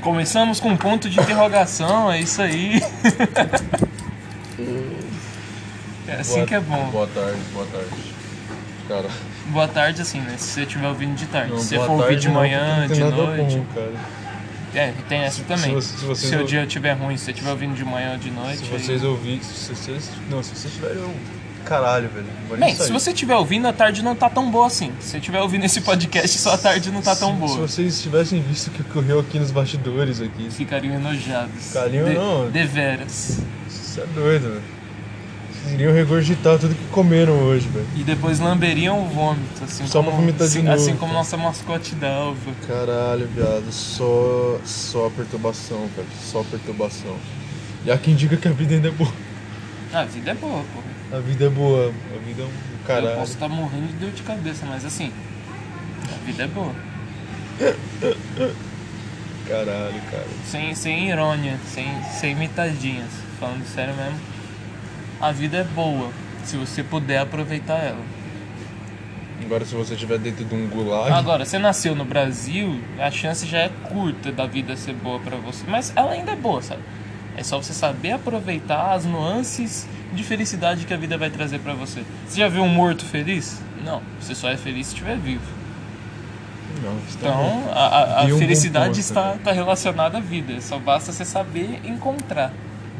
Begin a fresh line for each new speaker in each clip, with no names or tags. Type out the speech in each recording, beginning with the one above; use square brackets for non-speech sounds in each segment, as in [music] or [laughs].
Começamos com um ponto de interrogação, é isso aí. [laughs] É assim
Boa-
que é bom.
Boa tarde, boa tarde. Cara,
Boa tarde, assim, né? Se você estiver ouvindo de tarde.
não,
se você for ouvir de manhã, de
não nada
noite.
bom, cara.
É, tem essa também.
se vocês
se o dia estiver ruim, se você estiver ouvindo de manhã ou de noite.
Se
aí-
vocês ouvirem, se vocês, não, se vocês tiverem, eu- caralho, velho.
Bem, se você estiver ouvindo, a tarde não tá tão boa assim. Se você estiver ouvindo esse podcast, sua tarde não tá tão
Se-
boa.
Se vocês tivessem visto o que ocorreu aqui nos bastidores aqui,
Ficariam enojados.
Ficariam,
de,
não.
Deveras.
isso é doido, velho. Vocês iriam regurgitar tudo que comeram hoje, velho.
E depois lamberiam o vômito, assim
Só
como,
de
assim,
novo,
assim como nossa mascote da Alva.
Caralho, viado, só, só perturbação, cara, só perturbação. E há quem diga que a vida ainda é boa.
A vida é boa, pô.
A vida é boa, a vida é um
Eu
caralho.
posso estar morrendo de dor de cabeça, mas assim, a vida é boa.
Caralho, cara.
Sem, sem irônia, sem, sem mitadinhas. Falando sério mesmo. A vida é boa, se você puder aproveitar ela.
Agora se você estiver dentro de um gulag,
Agora, você nasceu no Brasil, a chance já é curta da vida ser boa pra você. Mas ela ainda é boa, sabe? É só você saber aproveitar as nuances de felicidade que a vida vai trazer pra você. Você já viu um morto feliz? Não, você só é feliz se estiver vivo.
não, está bom.
Então, a, a- a
E um
felicidade
ponto,
está,
né?
está relacionada à vida. Só basta você saber encontrar.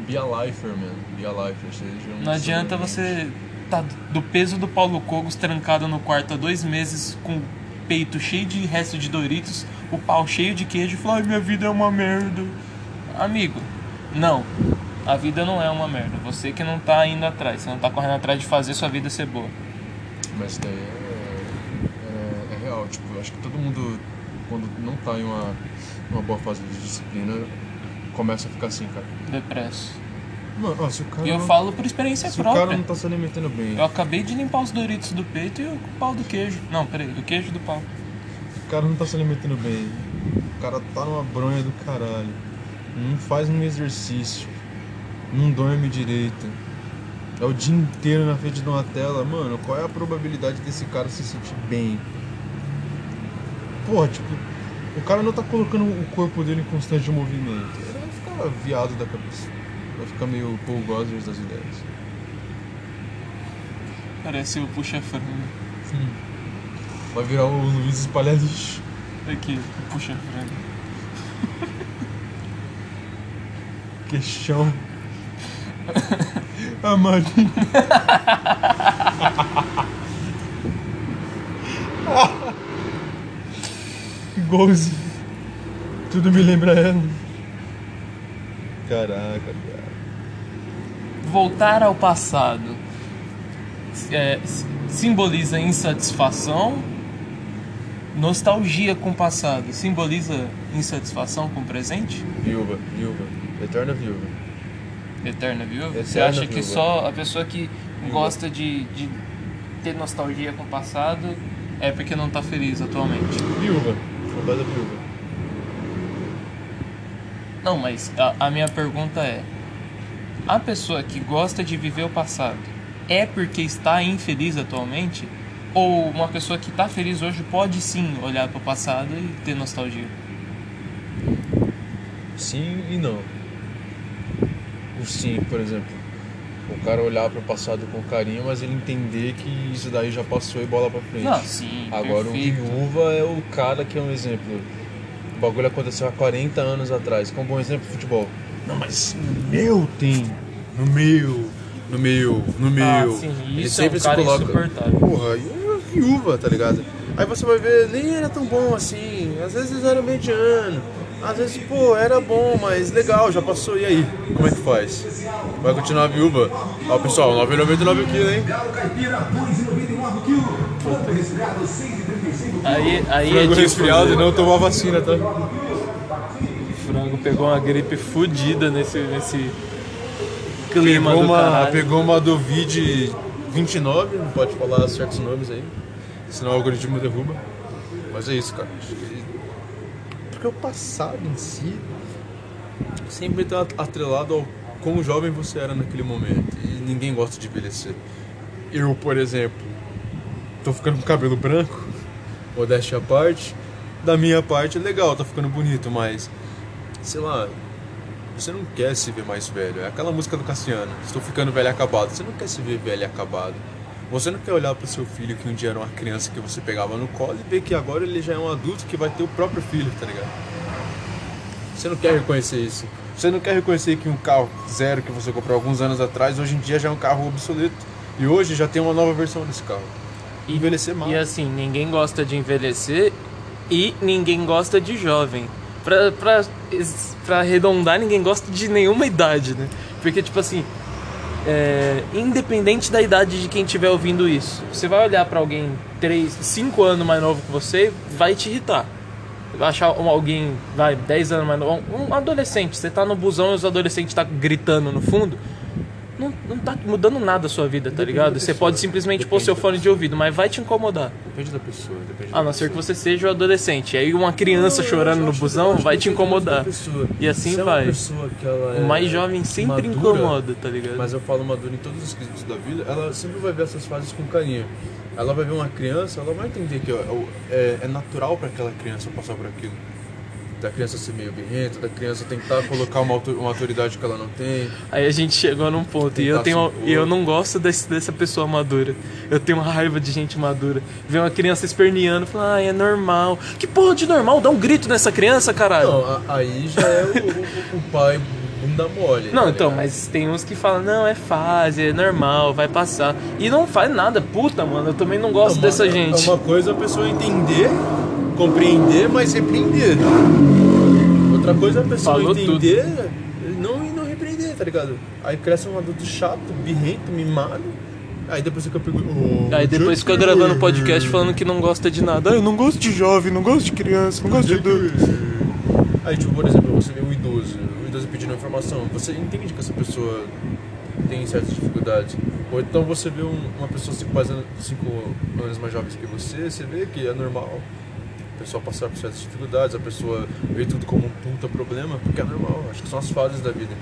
Be a lifer, man. Be a lifer. Seja um
Não adianta você tá do peso do Paulo Cogos trancado no quarto há dois meses com o peito cheio de resto de Doritos, o pau cheio de queijo e falar, minha vida é uma merda. Amigo, não. A vida não é uma merda. Você que não tá indo atrás, você não tá correndo atrás de fazer sua vida ser boa.
Mas isso daí é, é, é real. Tipo, eu acho que todo mundo, quando não tá em uma, uma boa fase de disciplina, começa a ficar assim, cara.
Depresso.
Mano, ó, se o cara.
E eu
não-
falo por experiência
se o
própria.
cara não tá se alimentando bem,
Eu acabei de limpar os Doritos do peito e o pau do queijo. Não, peraí, o queijo do pau.
o cara não tá se alimentando bem, o cara tá numa bronha do caralho, não faz um exercício, não dorme direito, é o dia inteiro na frente de uma tela, mano, qual é a probabilidade desse cara se sentir bem? Porra, tipo, o cara não tá colocando o corpo dele em constante movimento. Ele vai ficar viado da cabeça. Vai ficar meio Paul Gosers das ideias.
Parece o puxa-frango.
Vai virar o Luiz espalhar lixo.
Aqui, o puxa-frango. [laughs]
Queixão. A Marinha. Igualzinho. Tudo me lembra ela. Caraca, cara.
Voltar ao passado é, simboliza insatisfação. Nostalgia com o passado simboliza insatisfação com o presente?
Viúva, viúva. Eterna viúva.
Eterna viúva? Você
Eterna
acha que
viúva.
só a pessoa que
Viúva.
gosta de, de ter nostalgia com o passado é porque não tá feliz atualmente?
Viúva. Saudade da viúva.
Não, mas a, a minha pergunta é: a pessoa que gosta de viver o passado é porque está infeliz atualmente? Ou uma pessoa que está feliz hoje pode sim olhar para o passado e ter nostalgia?
Sim e não. O sim, por exemplo. O cara olhar pro passado com carinho, mas ele entender que isso daí já passou e bola pra frente.
Não, sim.
Agora
perfeito.
o viúva é o cara que é um exemplo. O bagulho aconteceu há 40 anos atrás. É um bom exemplo futebol. Não, mas no meu tem. No meu. No meu. No meu.
Ah, sim,
Ele
isso é um
sempre se coloca. Porra, e é viúva, tá ligado? Aí você vai ver, nem era tão bom assim. Às vezes era mediano. Às vezes, pô, era bom, mas legal, já passou. E aí? Como é que faz? Vai continuar viúva? Ó, pessoal, 9,99 kg, hein?
Aí, aí é
Frango
tipo,
resfriado e não tomar vacina, tá?
O frango pegou uma gripe fodida nesse, nesse clima
Pegou uma,
caralho.
pegou uma Dovid 29, não pode falar certos nomes aí, senão o algoritmo derruba. Mas é isso, cara. Porque o passado em si sempre tá atrelado ao quão jovem você era naquele momento. E ninguém gosta de envelhecer. Eu, por exemplo, tô ficando com cabelo branco, modéstia à parte, da minha parte, legal, tá ficando bonito, mas. Sei lá. Você não quer se ver mais velho. É aquela música do Cassiano. Estou ficando velho acabado. Você não quer se ver velho acabado. Você não quer olhar pro seu filho que um dia era uma criança que você pegava no colo e ver que agora ele já é um adulto que vai ter o próprio filho, tá ligado? Você não quer reconhecer isso. Você não quer reconhecer que um carro zero que você comprou alguns anos atrás, hoje em dia já é um carro obsoleto. E hoje já tem uma nova versão desse carro.
E-
Envelhecer mal.
E assim, ninguém gosta de envelhecer e ninguém gosta de jovem. Pra, pra, pra arredondar, ninguém gosta de nenhuma idade, né? Porque, tipo assim, é, independente da idade de quem estiver ouvindo isso, você vai olhar pra alguém 3, 5 anos mais novo que você, vai te irritar. Vai achar alguém, vai, 10 anos mais novo, um adolescente, você tá no busão e os adolescentes tá gritando no fundo, não, não tá mudando nada a sua vida, tá
Depende
ligado?
da
Você pode simplesmente pôr
Depende
seu
da
fone de ouvido, mas vai te incomodar.
Depende da pessoa, depende
A não ser que você seja o adolescente. Aí uma criança chorando no busão vai te incomodar. E assim vai.
Pessoa que ela
O
é
mais jovem sempre
madura,
incomoda, tá ligado?
Mas eu falo madura em todos os quesitos da vida, ela sempre vai ver essas fases com carinho. Ela vai ver uma criança, ela vai entender que ó, é, é natural para aquela criança passar por aquilo. Da criança ser meio birrenta, da criança tentar colocar uma, auto- uma autoridade que ela não tem.
Aí a gente chegou num ponto e eu tenho eu não gosto desse, dessa pessoa madura. Eu tenho uma raiva de gente madura. Ver uma criança esperneando, falar, ah, é normal. Que porra de normal? Dá um grito nessa criança, caralho.
Não, aí já é o, o- o pai bunda mole.
Não,
tá
então, mas tem uns que falam, não, é fase, é normal, vai passar. E não faz nada, puta, mano, eu também não gosto
uma-
dessa gente.
É uma coisa a pessoa entender, compreender, mas repreender. Outra coisa é a pessoa
Falou
entender não, e não repreender, tá ligado? Aí cresce um adulto chato, birrento, mimado. Aí depois fica perguntando. "Oh,
Aí depois fica gravando podcast falando que não gosta de nada. Ah, eu não gosto de jovem, não gosto de criança, não gosto de adulto.
Aí, tipo, por exemplo, você vê um idoso, o idoso pedindo informação, você entende que essa pessoa tem certas dificuldades. Ou então você vê um- uma pessoa cinco, mais anos, cinco anos mais jovem que você, você vê que é normal a pessoa passar por certas dificuldades, a pessoa vê tudo como um puta problema, porque é normal, acho que são as fases da vida.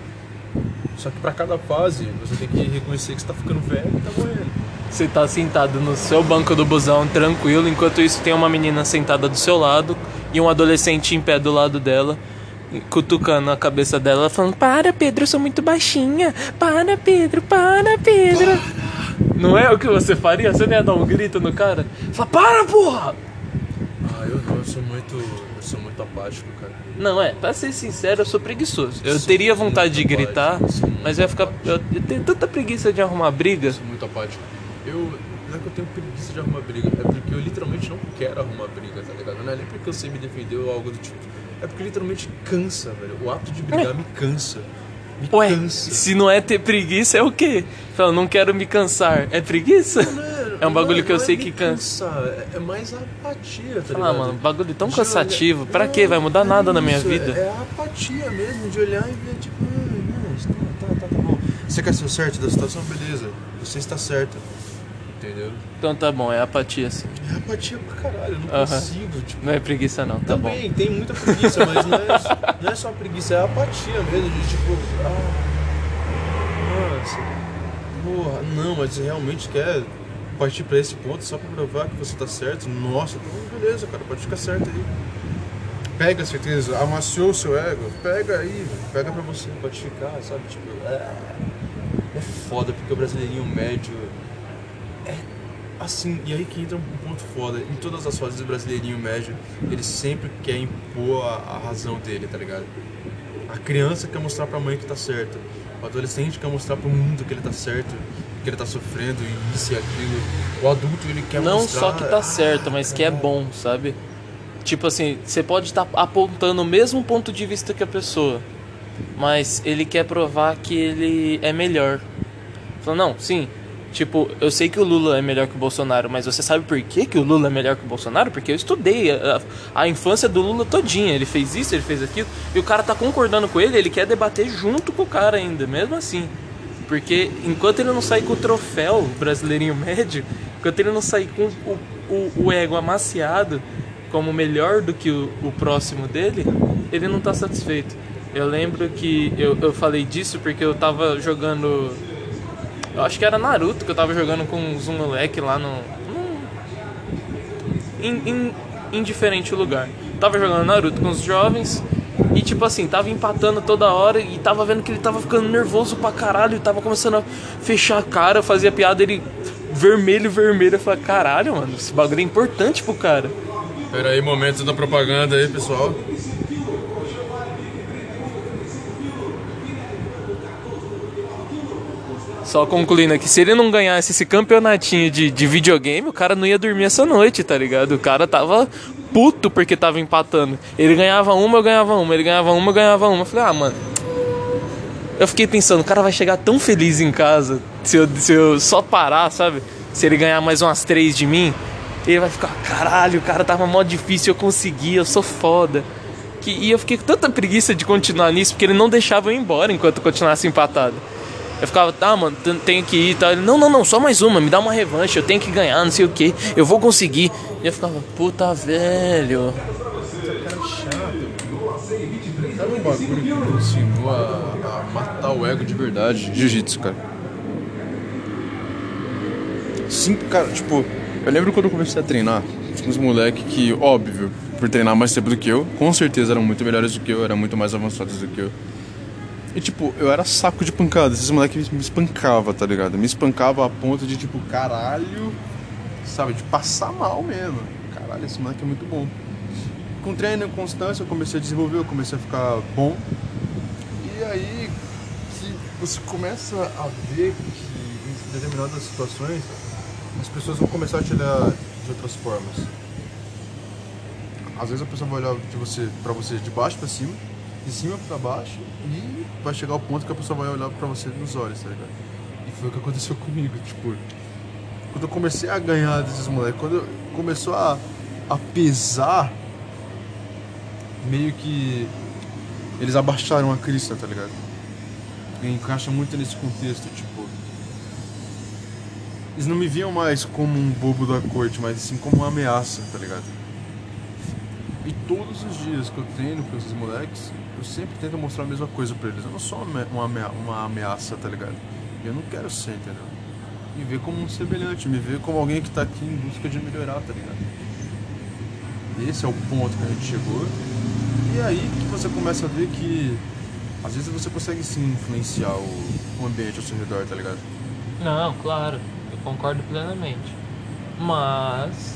Só que pra cada fase, você tem que reconhecer que você tá ficando velho e tá morrendo.
Você tá sentado no seu banco do busão, tranquilo, enquanto isso tem uma menina sentada do seu lado e um adolescente em pé do lado dela, cutucando a cabeça dela, falando: Para, Pedro, eu sou muito baixinha. Para, Pedro, para, Pedro. Não é o que você faria? Você não ia dar um grito no cara? Fala, para, porra!
Ah, eu não, eu sou muito. Eu sou muito apático, cara.
Não, é, pra ser sincero, eu sou preguiçoso. Eu teria vontade de gritar,
apático,
mas eu ia ficar. Eu, eu tenho tanta preguiça de arrumar briga.
Eu sou muito apático. Eu. Não é que eu tenho preguiça de arrumar briga, é porque eu literalmente não quero arrumar briga, tá ligado? Não é nem porque eu sei me defender ou algo do tipo. É porque literalmente cansa, velho. O ato de brigar me cansa. Me
Ué,
cansa.
se não é ter preguiça, é o quê? Fala, não quero me cansar. É preguiça? É um bagulho
não
que eu
não
sei
me
que cansa.
É, é mais a apatia, tá
Ah, mano, bagulho tão
De
cansativo.
olhar-
Pra quê? Vai mudar
é
nada na minha
isso,
vida?
É, é a apatia mesmo, de olhar e ver, tipo, ah, não, isso tá, tá, tá, bom. Você quer ser o certo da situação? Beleza. Você está certo. Entendeu?
Então tá bom, é apatia sim.
É apatia pra caralho, eu não
Aham.
consigo, tipo.
Não é preguiça não, tá bom.
Também tem muita preguiça, mas não é, não é só preguiça, é apatia mesmo, de tipo, ah, nossa, porra, não, mas você realmente quer partir pra esse ponto só pra provar que você tá certo? Nossa, então beleza, cara, pode ficar certo aí. Pega a certeza, amaciou o seu ego, pega aí, pega pra você, pode ficar, sabe, tipo, é, é foda, porque o brasileirinho médio é assim, e aí que entra um ponto foda. Em todas as fases do brasileirinho médio, ele sempre quer impor a, a razão dele, tá ligado? A criança quer mostrar pra mãe que tá certo. O adolescente quer mostrar pro mundo que ele tá certo, que ele tá sofrendo, e isso e aquilo. O adulto, ele quer
Não
mostrar...
só que tá certo, mas que é bom, sabe? Tipo assim, você pode estar apontando o mesmo ponto de vista que a pessoa, mas ele quer provar que ele é melhor. Fala, não, sim. Tipo, eu sei que o Lula é melhor que o Bolsonaro, mas você sabe por que, que o Lula é melhor que o Bolsonaro? Porque eu estudei a, a infância do Lula todinha. Ele fez isso, ele fez aquilo, e o cara tá concordando com ele, ele quer debater junto com o cara ainda, mesmo assim. Porque enquanto ele não sair com o troféu brasileirinho médio, enquanto ele não sair com o, o, o ego amaciado como melhor do que o, o próximo dele, ele não tá satisfeito. Eu lembro que eu, eu falei disso porque eu tava jogando. Eu acho que era Naruto que eu tava jogando com uns moleque lá no. diferente lugar. tava jogando Naruto com os jovens. Tipo assim, tava empatando toda hora e tava vendo que ele tava ficando nervoso pra caralho. Tava começando a fechar a cara, fazia piada, ele vermelho, vermelho. Eu falei, caralho, mano, esse bagulho é importante pro cara.
Pera aí, momento da propaganda aí, pessoal.
Só concluindo aqui, se ele não ganhasse esse campeonatinho de, de videogame, o cara não ia dormir essa noite, tá ligado? O cara tava puto porque tava empatando. Ele ganhava uma, eu ganhava uma, ele ganhava uma, eu ganhava uma. Eu falei, ah, mano. Eu fiquei pensando, o cara vai chegar tão feliz em casa se eu, se eu só parar, sabe? Se ele ganhar mais umas três de mim, ele vai ficar, caralho, o cara tava mó difícil, eu consegui, eu sou foda. Que, e eu fiquei com tanta preguiça de continuar nisso, porque ele não deixava eu ir embora enquanto eu continuasse empatado. Eu ficava, tá, mano, tenho que ir e tal. Ele, não, não, não, só mais uma, me dá uma revanche, eu tenho que ganhar, não sei o que, eu vou conseguir. E eu ficava, puta velho.
Sabe um bagulho que me ensinou a, a matar o ego de verdade? Jiu-jitsu, cara. Sim, cara, tipo, eu lembro quando eu comecei a treinar, tinha uns moleques que, óbvio, por treinar mais tempo do que eu, com certeza eram muito melhores do que eu, eram muito mais avançados do que eu. E tipo, eu era saco de pancada. Esses moleques me espancavam, tá ligado? Me espancava a ponto de tipo, caralho, sabe? De passar mal mesmo. Caralho, esse moleque é muito bom. Com treino constância eu comecei a desenvolver, eu comecei a ficar bom. E aí que você começa a ver que em determinadas situações as pessoas vão começar a te olhar de outras formas. Às vezes a pessoa vai olhar de você, pra você de baixo para cima de cima para baixo e vai chegar ao ponto que a pessoa vai olhar para você nos olhos, tá ligado? E foi o que aconteceu comigo, tipo, quando eu comecei a ganhar desses moleques, quando começou a, a pesar, meio que eles abaixaram a crista, tá ligado? E encaixa muito nesse contexto, tipo, eles não me viam mais como um bobo da corte, mas sim como uma ameaça, tá ligado? E todos os dias que eu treino com esses moleques, eu sempre tento mostrar a mesma coisa pra eles. Eu não sou uma, uma ameaça, tá ligado? Eu não quero ser, entendeu? Me ver como um semelhante, me ver como alguém que tá aqui em busca de melhorar, tá ligado? Esse é o ponto que a gente chegou. E é aí que você começa a ver que às vezes você consegue sim influenciar o, o ambiente ao seu redor, tá ligado?
Não, claro, eu concordo plenamente. Mas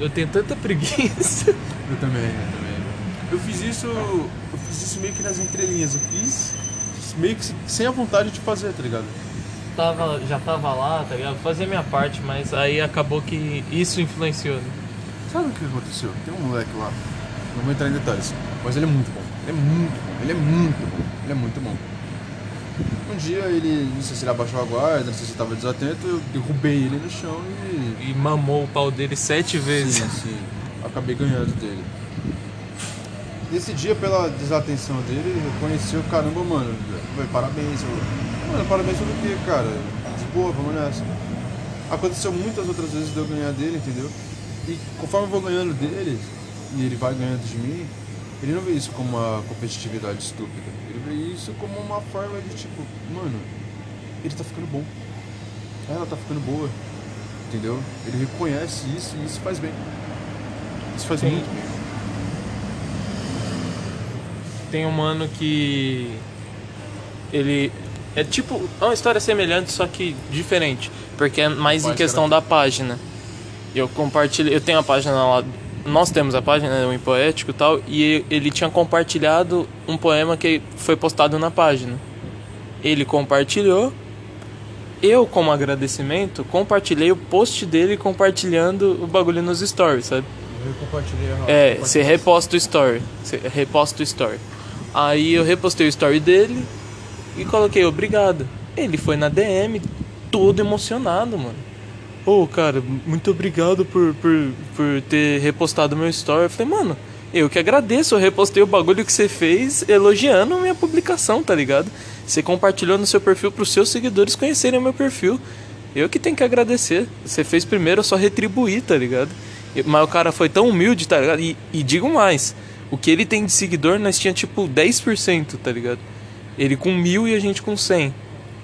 eu tenho tanta preguiça.
Eu também, eu também. Eu fiz isso fiz isso meio que nas entrelinhas. Eu fiz meio que sem a vontade de fazer, tá ligado?
Tava, já tava lá, tá ligado? Fazia minha parte, mas aí acabou que isso influenciou. Né?
Sabe o que aconteceu? Tem um moleque lá, não vou entrar em detalhes, mas ele é muito bom. Ele é muito bom, ele é muito bom, ele é muito bom. Um dia ele, não sei se ele abaixou a guarda, não sei se ele tava desatento, eu derrubei ele no chão e.
E mamou o pau dele sete vezes.
Sim, sim. Acabei ganhando dele. Nesse dia, pela desatenção dele, ele reconheceu, caramba, mano, parabéns. Eu, mano, parabéns pelo quê, cara? De boa, vamos nessa. Aconteceu muitas outras vezes de eu ganhar dele, entendeu? E conforme eu vou ganhando dele, e ele vai ganhando de mim, ele não vê isso como uma competitividade estúpida. Ele vê isso como uma forma de tipo, mano, ele tá ficando bom. Ela tá ficando boa. Entendeu? Ele reconhece isso e isso faz bem. Isso faz Sim. muito bem
tem um mano que. Ele. É tipo. É uma história semelhante, só que diferente. Porque é mais em questão da página. Eu compartilhei. Eu tenho a página lá. Nós temos a página, né, o Impoético e tal. E ele tinha compartilhado um poema que foi postado na página. Ele compartilhou. Eu, como agradecimento, compartilhei o post dele compartilhando o bagulho nos stories, sabe?
Eu compartilhei a
É, você reposta o story. Você reposta o story. Aí eu repostei o story dele e coloquei obrigado. Ele foi na DM todo emocionado, mano. Ô, oh, cara, muito obrigado por, por, por ter repostado meu story. Eu falei, mano, eu que agradeço. Eu repostei o bagulho que você fez elogiando minha publicação, tá ligado? Você compartilhou no seu perfil para os seus seguidores conhecerem o meu perfil. Eu que tenho que agradecer. Você fez primeiro, eu só retribuir, tá ligado? Mas o cara foi tão humilde, tá ligado? E, e digo mais o que ele tem de seguidor, nós tinha tipo 10%, tá ligado? Ele com mil e a gente com 100.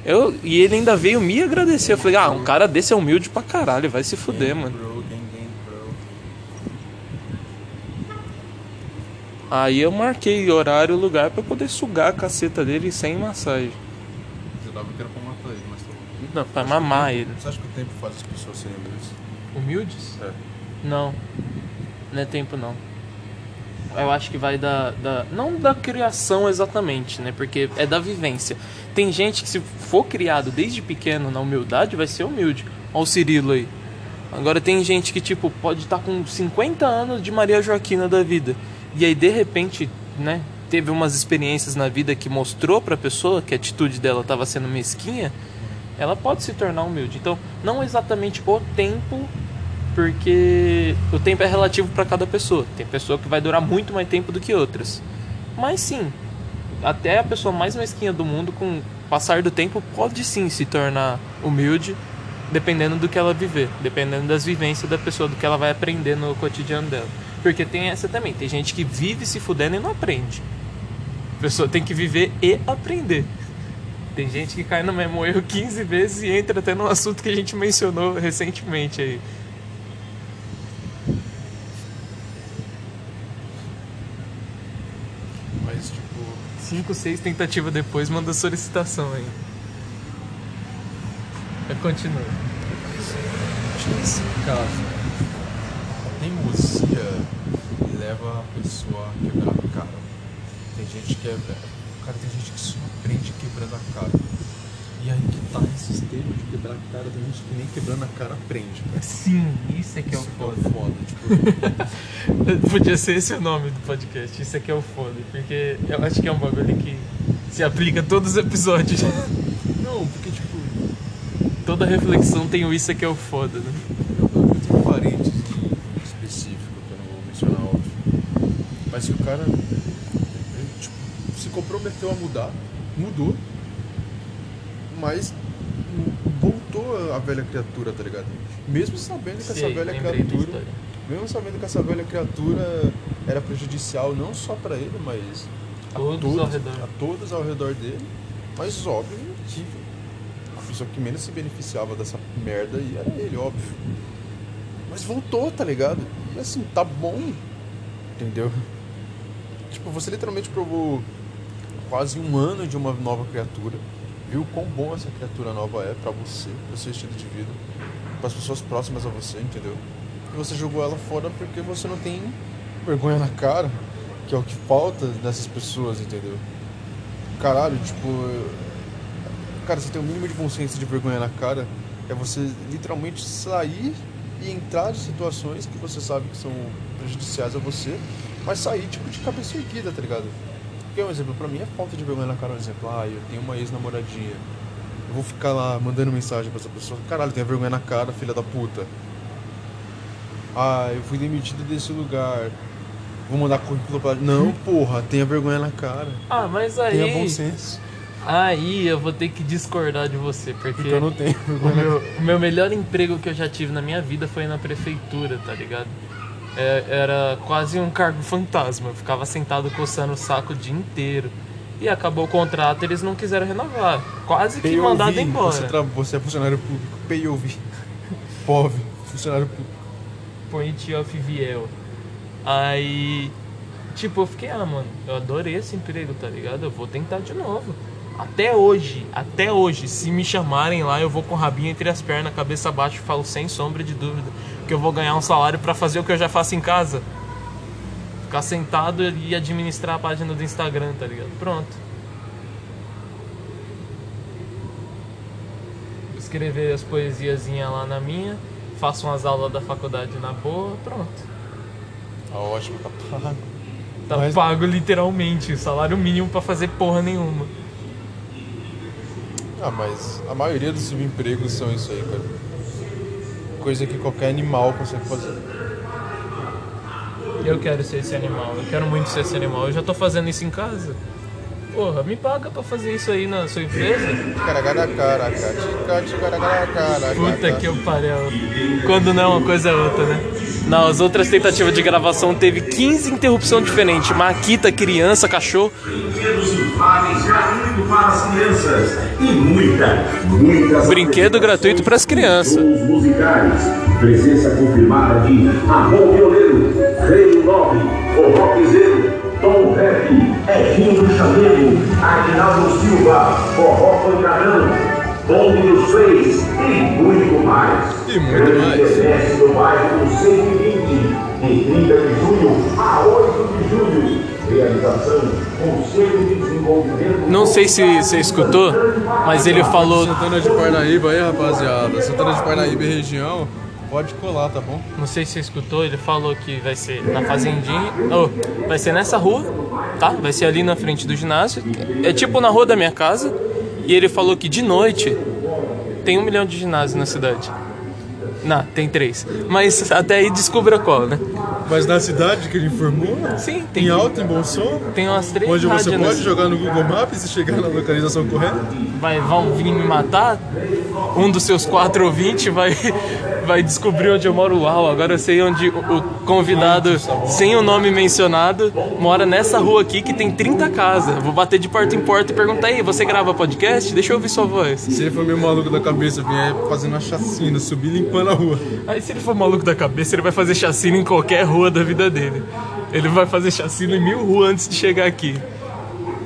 Eu, e ele ainda veio me agradecer. Eu falei, ah, um cara desse é humilde pra caralho, vai se fuder, mano. Aí eu marquei horário e lugar pra poder sugar a caceta dele sem massagem.
Eu tava querendo pra matar ele, mas.
Não, pra mamar ele.
Você acha que o tempo faz as pessoas serem humildes?
Humildes?
É.
Não. Não é tempo não. Eu acho que vai da, da. Não da criação exatamente, né? Porque é da vivência. Tem gente que se for criado desde pequeno na humildade, vai ser humilde. Olha o Cirilo aí. Agora tem gente que, tipo, pode estar com 50 anos de Maria Joaquina da vida. E aí, de repente, né? Teve umas experiências na vida que mostrou pra pessoa que a atitude dela estava sendo mesquinha. Ela pode se tornar humilde. Então, não exatamente o tempo porque o tempo é relativo para cada pessoa. Tem pessoa que vai durar muito mais tempo do que outras. Mas sim, até a pessoa mais mesquinha do mundo, com o passar do tempo, pode sim se tornar humilde, dependendo do que ela viver, dependendo das vivências da pessoa, do que ela vai aprender no cotidiano dela. Porque tem essa também, tem gente que vive se fudendo e não aprende. A pessoa tem que viver e aprender. Tem gente que cai no mesmo erro 15 vezes e entra até no assunto que a gente mencionou recentemente aí.
Mas, tipo,
5, 6 tentativas depois, manda solicitação aí. Eu continuo.
nesse caso, a teimosia leva a pessoa a quebrar a cara. Tem gente que é. Cara, tem gente que só aprende quebrando a cara. E aí que tá esse sistema de quebrar a cara, tem gente que nem quebrando a cara aprende, cara.
Sim, isso é que é o
Isso
foda.
foda. Tipo, [laughs]
Podia ser esse o nome do podcast, isso aqui é o foda. Porque eu acho que é um bagulho que se aplica a todos os episódios. [laughs]
não, porque tipo,
Toda reflexão tem o isso aqui é o foda, né?
eu, eu, eu tenho um parênteses específico que eu não vou mencionar, óbvio. Mas que o cara ele, tipo, se comprometeu a mudar, mudou, mas voltou a velha criatura, tá ligado? Mesmo sabendo que essa
Sei,
velha criatura. Mesmo sabendo que essa velha criatura era prejudicial não só pra ele, mas a
Todos ao redor.
a todos ao redor dele. Mas óbvio que a pessoa que menos se beneficiava dessa merda aí era ele, óbvio. Mas voltou, tá ligado? E assim, tá bom. Entendeu? Tipo, você literalmente provou quase um ano de uma nova criatura. Viu quão bom essa criatura nova é pra você, pro seu estilo de vida, pras pessoas próximas a você, entendeu? E você jogou ela fora porque você não tem vergonha na cara, que é o que falta dessas pessoas, entendeu? Caralho, tipo. Cara, você tem o mínimo de consciência de vergonha na cara, é você literalmente sair e entrar de situações que você sabe que são prejudiciais a você, mas sair, tipo, de cabeça erguida, tá ligado? Porque um exemplo, pra mim é falta de vergonha na cara, um exemplo, ah, eu tenho uma ex-namoradinha. Eu vou ficar lá mandando mensagem pra essa pessoa, caralho, tenha vergonha na cara, filha da puta. Ah, eu fui demitido desse lugar. Vou mandar currículo pra. Não, [laughs] porra, tenha vergonha na cara.
Ah, mas
Tenha bom
aí.
senso.
Aí eu vou ter que discordar de você, porque.
Porque eu não tenho
O
vergonha na
meu, o meu melhor emprego que eu já tive na minha vida foi na prefeitura, tá ligado? É, era quase um cargo fantasma. Eu ficava sentado coçando o saco o dia inteiro. E acabou o contrato, eles não quiseram renovar. Quase que
POV,
mandado embora.
Você, você é funcionário público. POV. [laughs] POV. Funcionário público.
Point of Viel. Aí, tipo, eu fiquei, ah, mano, eu adorei esse emprego, tá ligado? Eu vou tentar de novo. Até hoje, até hoje, se me chamarem lá, eu vou com o rabinho entre as pernas, cabeça abaixo e falo sem sombra de dúvida que eu vou ganhar um salário pra fazer o que eu já faço em casa. Ficar sentado e administrar a página do Instagram, tá ligado? Pronto. Escrever as poesiazinhas lá na minha, faço umas aulas da faculdade na boa, pronto.
Tá ótimo, tá pago.
Tá
Mas-
pago literalmente, salário mínimo pra fazer porra nenhuma.
Ah, mas a maioria dos subempregos são isso aí, cara. Coisa que qualquer animal consegue fazer.
Eu quero ser esse animal, eu quero muito ser esse animal. Eu já tô fazendo isso em casa. Porra, me paga pra fazer isso aí na sua empresa? Puta que eu pariu. Quando não é uma coisa é outra, né? Não, as outras tentativas de gravação teve 15 interrupções diferentes. Maquita, criança, cachorro.
brinquedos infláveis gratuito para as crianças e
Brinquedo.
Presença confirmada de Amor Violeiro, Reino 9, o Rockzeiro, Tom Rap, Edinho do Chamego, Aguinaldo Silva, Forró Pancadão, Bonde dos Três e muito mais.
E muito
Grande
mais.
quermesse do bairro do 120, de 30 de junho a 8 de julho. Realização, Conselho de Desenvolvimento...
Não sei se você escutou, mas ele falou.
Santana de Parnaíba aí, rapaziada. Santana de Parnaíba e região, pode colar, tá bom?
Não sei se você escutou, ele falou que vai ser na fazendinha. Oh, vai ser nessa rua, tá? Vai ser ali na frente do ginásio. É tipo na rua da minha casa. E ele falou que de noite tem um milhão de ginásios na cidade. Não, tem três. Mas até aí descubra qual, né?
Mas na cidade que ele informou,
Sim, tem,
em alto, em bom som,
tem umas três
onde você pode jogar no Google Maps e chegar na localização correta.
vai, vão vir me matar, um dos seus quatro ouvintes vai, vai descobrir onde eu moro. Uau, agora eu sei onde o, convidado, sem o nome mencionado, mora nessa rua aqui que tem 30 casas. Vou bater de porta em porta e perguntar aí, você grava podcast? Deixa eu ouvir sua voz.
Se ele for meio maluco da cabeça, vier fazendo uma chacina, subir limpando a rua.
Aí se ele for maluco da cabeça, ele vai fazer chacina em qualquer rua da vida dele. Ele vai fazer chacina em mil ruas antes de chegar aqui.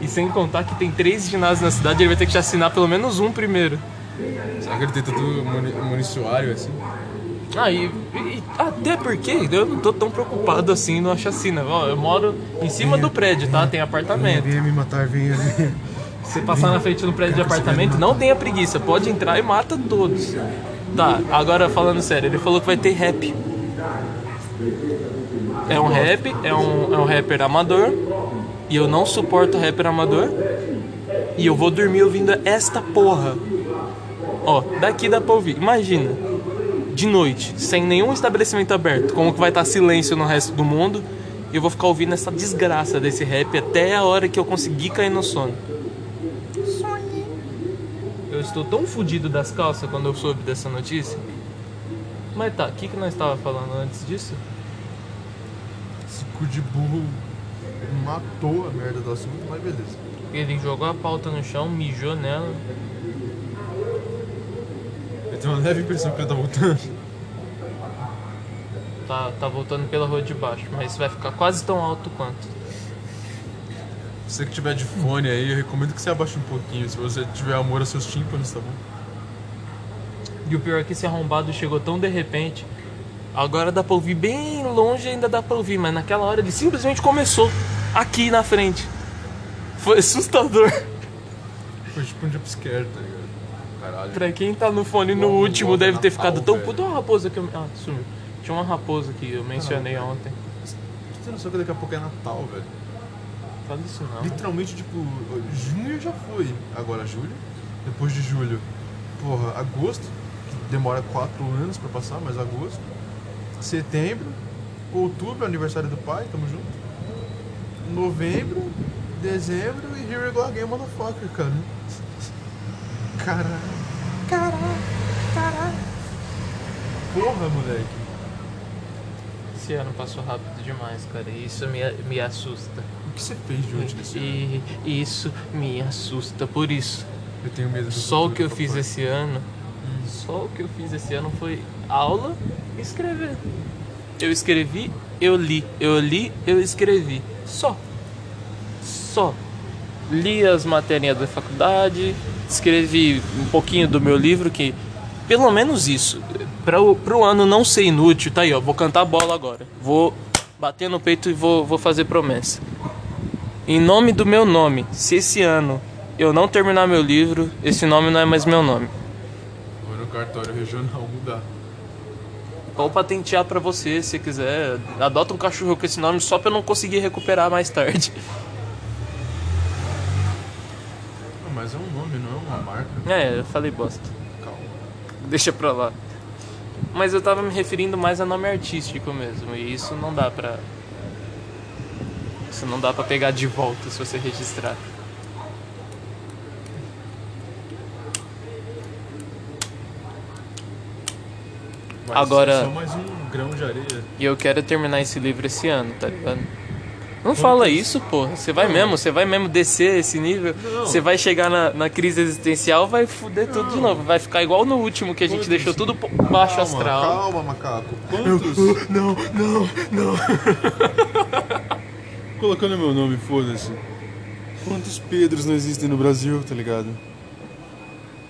E sem contar que tem três ginásios na cidade, ele vai ter que chacinar pelo menos um primeiro.
Será que ele tem tanto muni municiário assim?
Ah, e, e até porque eu não tô tão preocupado assim numa chacina. Ó, eu moro em cima do prédio, tá? Tem apartamento.
Venha me matar, venha, venha.
Se passar na frente do prédio de apartamento, não tenha preguiça. Pode entrar e mata todos. Tá, agora falando sério, ele falou que vai ter rap. É um rap, é um, é um rapper amador. E eu não suporto rapper amador. E eu vou dormir ouvindo esta porra. Ó, daqui dá pra ouvir. Imagina, de noite, sem nenhum estabelecimento aberto, como que vai estar silêncio no resto do mundo. E eu vou ficar ouvindo essa desgraça desse rap até a hora que eu conseguir cair no sono. Eu estou tão fudido das calças quando eu soube dessa notícia. Mas tá, o que, que nós estava falando antes disso?
Esse cu de burro matou a merda do assunto, mas beleza.
Ele jogou a pauta no chão, mijou nela.
Tenho uma leve impressão que ele tá voltando.
Tá, tá voltando pela rua de baixo, mas vai ficar quase tão alto quanto.
Você que tiver de fone aí, eu recomendo que você abaixe um pouquinho, se você tiver amor aos seus tímpanos, tá bom?
E o pior é que esse arrombado chegou tão de repente. Agora dá pra ouvir bem longe, ainda dá pra ouvir, mas naquela hora ele simplesmente começou aqui na frente. Foi assustador.
Foi tipo um jumpscare, tá ligado? Caralho.
Pra quem tá no fone no último deve ter ficado tão puto. Olha uma raposa que eu. Ah, sumiu. Tinha uma raposa que eu mencionei ontem.
Você tem noção que daqui a pouco é Natal, velho?
Fala isso não.
Literalmente, tipo, junho já foi. Agora julho. Depois de julho, porra, agosto, que demora quatro anos pra passar, mas agosto. Setembro. Outubro, aniversário do pai, tamo junto. Novembro, dezembro e here we go again, motherfucker, cara. Caralho. Caralho. Caralho. Porra, moleque.
Esse ano passou rápido demais, cara. E isso me, me assusta.
O que você fez de útil nesse ano?
E isso me assusta. Por isso,
Eu tenho medo do
só o que eu
papai.
fiz esse ano. Só o que eu fiz esse ano foi aula e escrever. Eu escrevi, eu li. Eu li, eu escrevi. Só. Só. Li as matérias da faculdade, escrevi um pouquinho do meu livro, que pelo menos isso. Para o ano não ser inútil, tá aí, ó. Vou cantar bola agora. Vou bater no peito e vou, vou fazer promessa. Em nome do meu nome, se esse ano eu não terminar meu livro, esse nome não é mais meu nome.
Vou no cartório regional mudar.
Ou patentear pra você, se quiser. Adota um cachorro com esse nome só pra eu não conseguir recuperar mais tarde.
Ah, mas é um nome, não é uma marca.
É, eu falei bosta.
Calma.
Deixa pra lá. Mas eu tava me referindo mais a nome artístico mesmo. E isso não dá pra. Isso não dá pra pegar de volta se você registrar.
Mas
Agora-
é Só mais um grão de areia.
E eu quero terminar esse livro esse ano, tá ligado? Não fala isso, pô. Você vai mesmo, você vai mesmo descer esse nível. Você vai chegar na, na crise existencial, vai fuder tudo de novo. Vai ficar igual no último que a gente deixou tudo baixo astral.
Calma, macaco. Quantos?
Não, não, não.
colocando meu nome, foda-se. Quantos Pedros não existem no Brasil, tá ligado?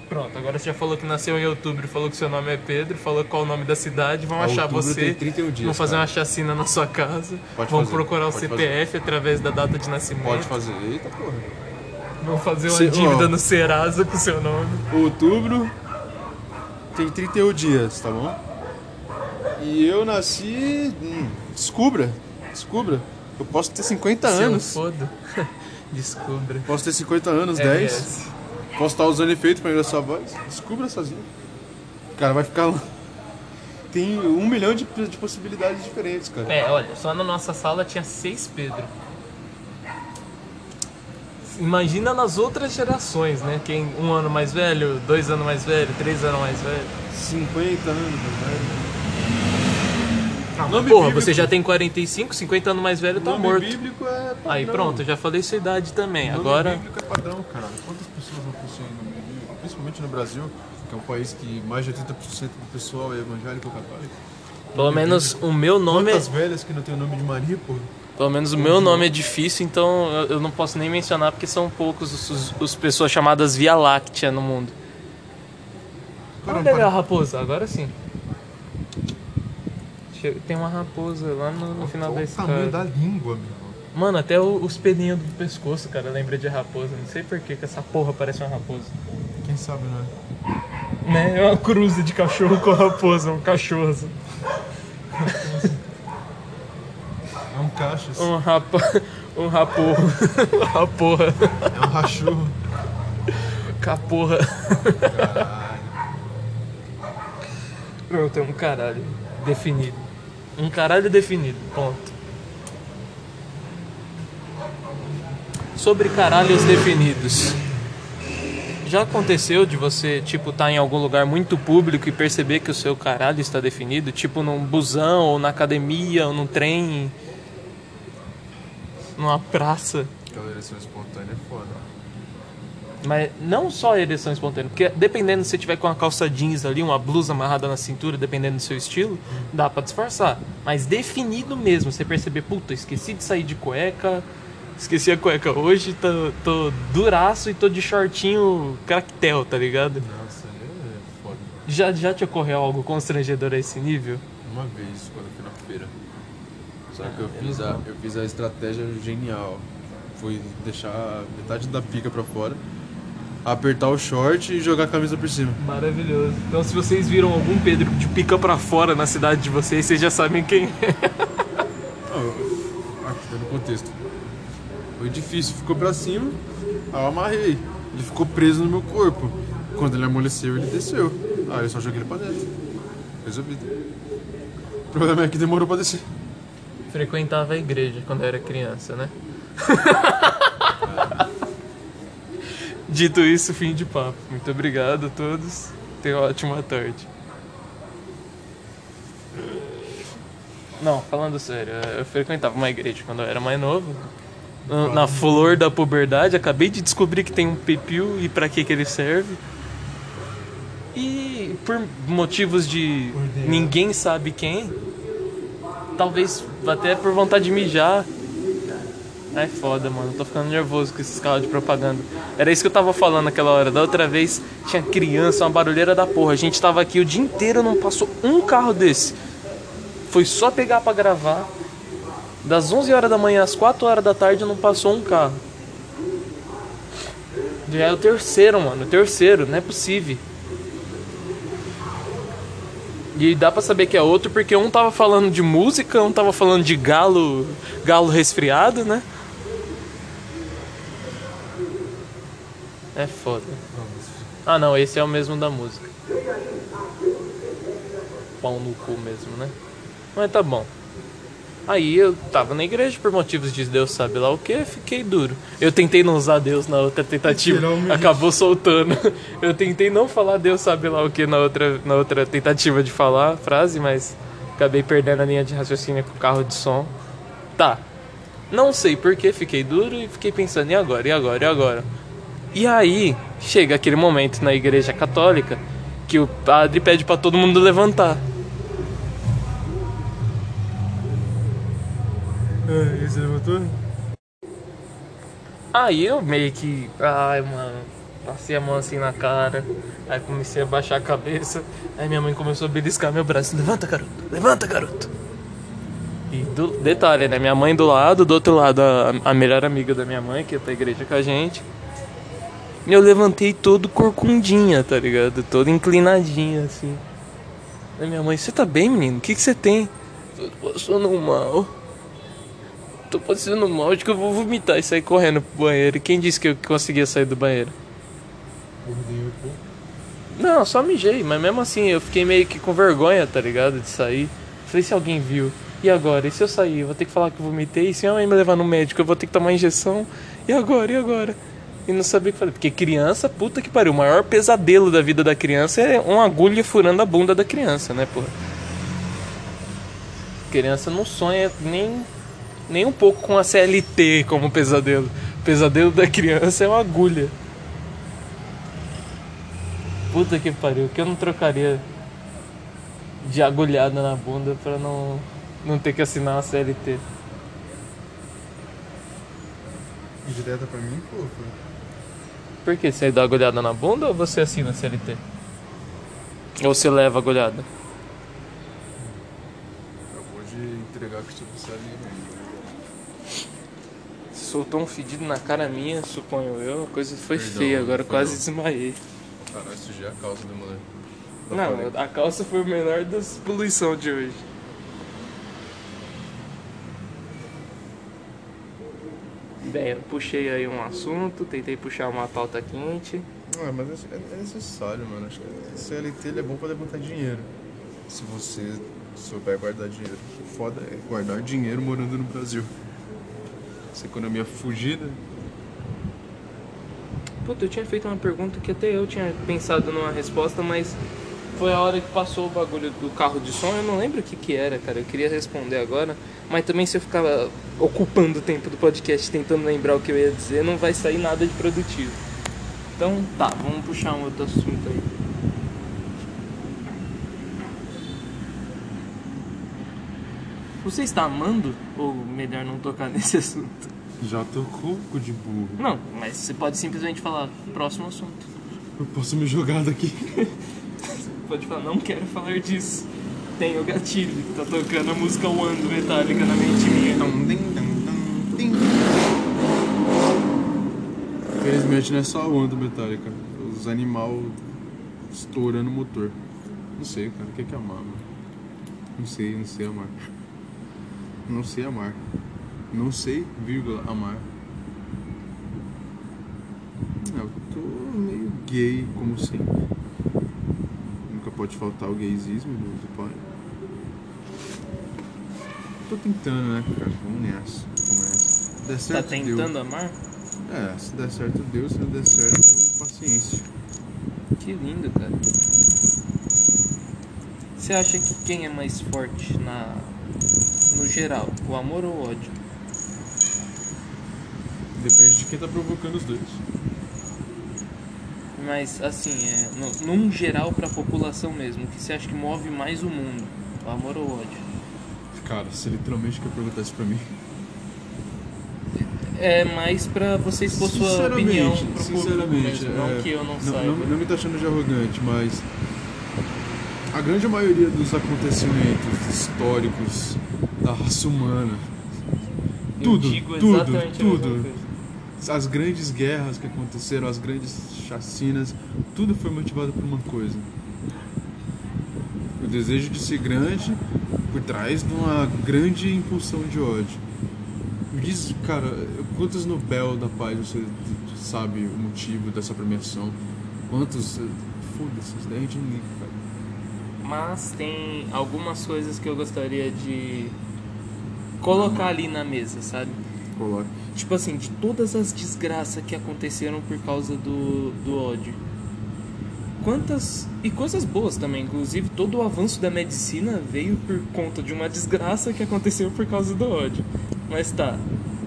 Pronto, agora você já falou que nasceu em outubro, falou que seu nome é Pedro, falou qual o nome da cidade, vão
Ah,
achar você,
tem 31 dias,
vão fazer
cara.
uma chacina na sua casa,
Pode
vão
fazer,
procurar o
pode
CPF através da data de nascimento,
Pode fazer. Eita porra.
vão fazer uma
Se-
dívida no Serasa com seu nome.
Outubro tem 31 dias, tá bom? E eu nasci. Hum, descubra. Descubra. Eu posso ter 50
Seu
anos.
foda. [laughs] Descubra.
Posso ter 50 anos,
É
10.
esse.
Posso estar usando efeito pra engraçar a voz. Descubra sozinho. Cara, vai ficar. lá. Tem um milhão de, de possibilidades diferentes, cara.
É, olha, só na nossa sala tinha seis Pedro. Imagina nas outras gerações, né? Quem um ano mais velho, dois anos mais velho, três anos mais velho.
50 anos, velho.
Ah,
Nome
porra,
bíblico.
você já tem 45, 50 anos mais velho, tá
Nome
morto.
bíblico é padrão.
Aí pronto, eu já falei sua idade também.
Nome
Agora,
bíblico é padrão, cara. Quantas pessoas não possuem nome bíblico? Principalmente no Brasil, que é um país que mais de 80% do pessoal é evangélico ou católico.
pelo menos o meu nome, é,
Quantas velhas que não tem o nome de Maria, porra?
pelo menos o meu nome é difícil, então eu- não posso nem mencionar porque são poucos os, os- os pessoas chamadas Via Láctea no mundo. Vamos
Caramba,
pegar a raposa, agora sim. Tem uma raposa lá no, no final
Olha
da
o tamanho
escada.
da língua, meu.
Mano, até o- os pelinhos do pescoço, cara, lembra de raposa. Não sei por que que essa porra parece uma raposa.
Quem sabe, né?
Né? É uma cruza de cachorro com raposa, um cachorro.
É um cachos.
Um rapa... Um raporro. [laughs] Raporra.
É um rachorro.
Caporra. Pronto, é um caralho definido. Um caralho definido, ponto. Sobre caralhos definidos. Já aconteceu de você, tipo, estar em algum lugar muito público e perceber que o seu caralho está definido? Tipo, num busão, ou na academia, ou num trem, numa praça.
Aquela ereção espontânea é foda.
Mas não só ereção espontânea, porque dependendo se você tiver com uma calça jeans ali, uma blusa amarrada na cintura, dependendo do seu estilo, dá pra disfarçar. Mas definido mesmo, você perceber, puta, esqueci de sair de cueca, esqueci a cueca hoje, tô, tô duraço e tô de shortinho cractel, tá ligado?
Nossa, é foda.
Já, já te ocorreu algo constrangedor a esse nível?
Uma vez, quando eu fui na feira. Só que eu fiz, a, eu fiz a estratégia genial. Foi deixar metade da pica pra fora, apertar o short e jogar a camisa por cima.
Maravilhoso. Então se vocês viram algum Pedro de pica pra fora na cidade de vocês, vocês já sabem quem é.
Não, eu- aqui, dando contexto. Foi difícil, ficou pra cima, aí eu amarrei. Ele ficou preso no meu corpo. Quando ele amoleceu, ele desceu. Aí eu só joguei ele pra dentro. Resolvido. O problema é que demorou pra descer.
Frequentava a igreja quando eu era criança, né? [laughs] Dito isso, fim de papo. Muito obrigado a todos. Tenham uma ótima tarde. Não, falando sério, eu frequentava uma igreja quando eu era mais novo. Na- Na flor da puberdade, acabei de descobrir que tem um pipiu e pra que que ele serve. E por motivos de ninguém sabe quem, talvez até por vontade de mijar. É foda, mano. Tô ficando nervoso com esses carros de propaganda. Era isso que eu tava falando naquela hora. Da outra vez tinha criança, uma barulheira da porra. A gente tava aqui o dia inteiro, não passou um carro desse. Foi só pegar pra gravar. Das 11 horas da manhã às 4 horas da tarde não passou um carro. Já é o terceiro, mano. O terceiro, não é possível. E dá pra saber que é outro porque um tava falando de música, um tava falando de galo, galo resfriado, né? É foda. Ah não, esse é o mesmo da música. Pau no cu mesmo, né? Mas tá bom. Aí eu tava na igreja por motivos de Deus sabe lá o que, fiquei duro. Eu tentei não usar Deus na outra tentativa,
Literalmente.
acabou soltando. Eu tentei não falar Deus sabe lá o que na outra, na outra tentativa de falar a frase, mas acabei perdendo a linha de raciocínio com o carro de som. Tá. Não sei por que fiquei duro e fiquei pensando, e agora, e agora, e agora? E aí, chega aquele momento na igreja católica que o padre pede pra todo mundo levantar.
É, e você levantou?
Aí eu meio que. Ai, mano. Passei a mão assim na cara. Aí comecei a baixar a cabeça. Aí minha mãe começou a beliscar meu braço. Levanta, garoto. Levanta, garoto. E do, detalhe, né? Minha mãe do lado, do outro lado a, a melhor amiga da minha mãe, que ia pra igreja com a gente. E eu levantei todo corcundinha, tá ligado? Todo inclinadinha, assim. Aí minha mãe, você tá bem, menino? O que que você tem? Tô passando mal. Tô passando mal, acho que eu vou vomitar e sair correndo pro banheiro. E quem disse que eu conseguia sair do banheiro? Não, só mijei, mas mesmo assim eu fiquei meio que com vergonha, tá ligado? De sair. Falei, se alguém viu. E agora? E se eu sair? Eu vou ter que falar que eu vomitei? E se a mãe me levar no médico, eu vou ter que tomar injeção? E agora? E agora? E não sabia o que fazer. Porque criança, puta que pariu. O maior pesadelo da vida da criança é uma agulha furando a bunda da criança, né, porra? Criança não sonha nem, nem um pouco com a CLT como pesadelo. O pesadelo da criança é uma agulha. Puta que pariu, que eu não trocaria de agulhada na bunda pra não, não ter que assinar uma CLT.
Direta pra mim, pô.
Por que? Você dá agulhada na bunda ou você assina a CLT? Ou você leva agulhada?
Acabou de entregar que estou precisando
Soltou um fedido na cara minha, suponho eu. A coisa foi
Perdão,
feia, agora
foi
quase
não.
desmaiei.
Caralho, sujei a calça do moleque. Eu
Não,
falei.
a calça foi o menor das poluição de hoje. Bem, eu puxei aí um assunto, tentei puxar uma pauta quente.
Ah, mas é, é necessário, mano. Acho que o CLT ele é bom pra levantar dinheiro. Se você souber guardar dinheiro. O foda é guardar dinheiro morando no Brasil. Essa economia fugida.
Puta, eu tinha feito uma pergunta que até eu tinha pensado numa resposta, mas foi a hora que passou o bagulho do carro de som, eu não lembro o que que era, cara. Eu queria responder agora, mas também se eu ficar ocupando o tempo do podcast tentando lembrar o que eu ia dizer, não vai sair nada de produtivo. Então, tá, vamos puxar um outro assunto aí. Você está amando ou melhor não tocar [laughs] nesse assunto?
Já tô rouco de burro.
Não, mas você pode simplesmente falar próximo assunto.
Eu posso me jogar daqui. [laughs]
Pode falar, não quero falar disso. Tem o gatilho, tá tocando a música One do Metallica na mente minha.
Infelizmente não é só a onda metálica. Os animal estourando o motor. Não sei, cara. O que é, que é amar, mano? Não sei, não sei amar. Não sei amar. Não sei, vírgula, amar. Ah, Eu tô meio gay, como sempre. Nunca pode faltar o gaysismo do, do pai. Tô tentando, né, cara? Vamos nessa. Vamos nessa. Der
Tá
certo, deu.
tentando amar?
É, se der certo, deu. Se não der certo, paciência.
Que lindo, cara. Você acha que quem é mais forte na no geral, o amor ou o ódio?
Depende de quem tá provocando os dois.
Mas assim, é, no, num geral pra população mesmo, o que você acha que move mais o mundo? O amor ou o ódio?
Cara, você literalmente quer perguntar isso pra mim?
É mais pra você expor sua opinião pro público
sinceramente,
mesmo, não
é,
que eu não,
não,
saiba.
não, não me tá achando de arrogante, mas a grande maioria dos acontecimentos históricos da raça humana,
Eu
tudo, tudo, tudo. as grandes guerras que aconteceram, as grandes chacinas, tudo foi motivado por uma coisa. O desejo de ser grande por trás de uma grande impulsão de ódio. Me diz, cara, quantos Nobel da Paz você sabe o motivo dessa premiação? Quantos. Foda-se, isso daí a gente não liga, cara.
Mas tem algumas coisas que eu gostaria de colocar ali na mesa, sabe?
Coloca.
Tipo assim, de todas as desgraças que aconteceram por causa do, do ódio. Quantas. E coisas boas também, inclusive todo o avanço da medicina veio por conta de uma desgraça que aconteceu por causa do ódio. Mas tá,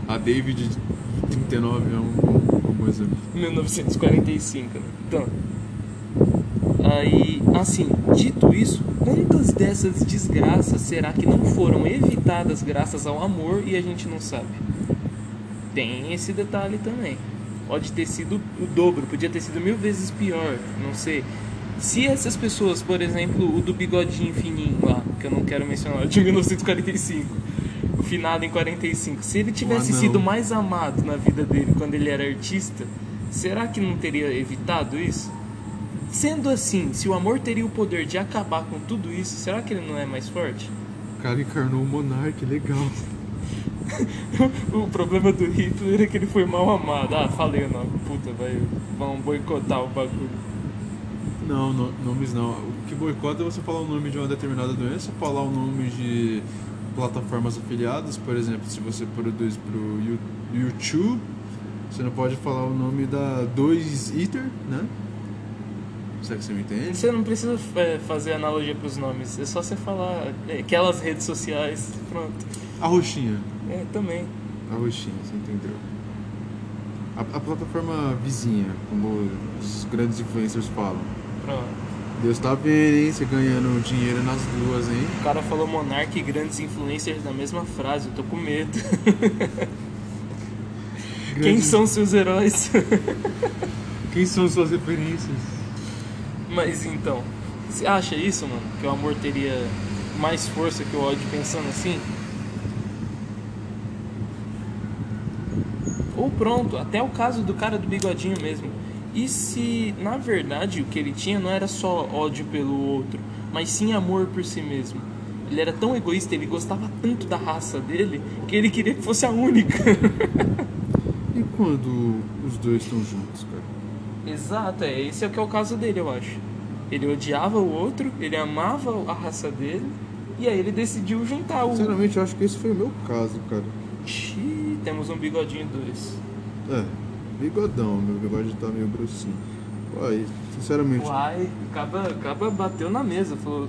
A David 39 é um um bom exemplo.
1945, né? Então. Aí, assim, dito isso, quantas dessas desgraças será que não foram evitadas graças ao amor e a gente não sabe? tem esse detalhe também. Pode ter sido o dobro, podia ter sido mil vezes pior, não sei. Se essas pessoas, por exemplo, o do bigodinho fininho lá, que eu não quero mencionar, [laughs] de 1945, o finado em 45, se ele tivesse
anão.
sido mais amado na vida dele quando ele era artista, será que não teria evitado isso? Sendo assim, se o amor teria o poder de acabar com tudo isso, será que ele não é mais forte?
O cara encarnou o Monark, legal. [laughs]
o problema do Hitler é que ele foi mal amado. Ah, falei o nome. Puta, vai, vão boicotar o bagulho.
Não, no- nomes não. O que boicota é você falar o nome de uma determinada doença, falar o nome de plataformas afiliadas, por exemplo, se você produz pro You- YouTube, você não pode falar o nome da 2Eater, né? Será que você me entende?
Você não precisa é, fazer analogia pros nomes, é só você falar é, aquelas redes sociais. Pronto.
A roxinha.
É, também.
A roxinha, você entendeu? A, a plataforma vizinha, como os grandes influencers falam.
Pronto.
Deus tá vendo, hein? Você ganhando dinheiro nas duas, hein?
O cara falou monarca e grandes influencers na mesma frase, eu tô com medo. [laughs] Quem são seus heróis? [laughs]
Quem são suas referências?
Mas então, você acha isso, mano? Que o amor teria mais força que o ódio pensando assim? Ou pronto, até o caso do cara do bigodinho mesmo. E se, na verdade, o que ele tinha não era só ódio pelo outro, mas sim amor por si mesmo? Ele era tão egoísta, ele gostava tanto da raça dele, que ele queria que fosse a única. [laughs]
E quando os dois estão juntos, cara?
Exato, é, esse é o que é o caso dele, eu acho. Ele odiava o outro, ele amava a raça dele, e aí ele decidiu juntar o.
Sinceramente, eu acho que esse foi o meu caso, cara.
Xiii, temos um bigodinho dois.
É, bigodão, meu bigode tá meio grossinho. Uai, sinceramente,
Uai, acaba, acaba bateu na mesa, falou.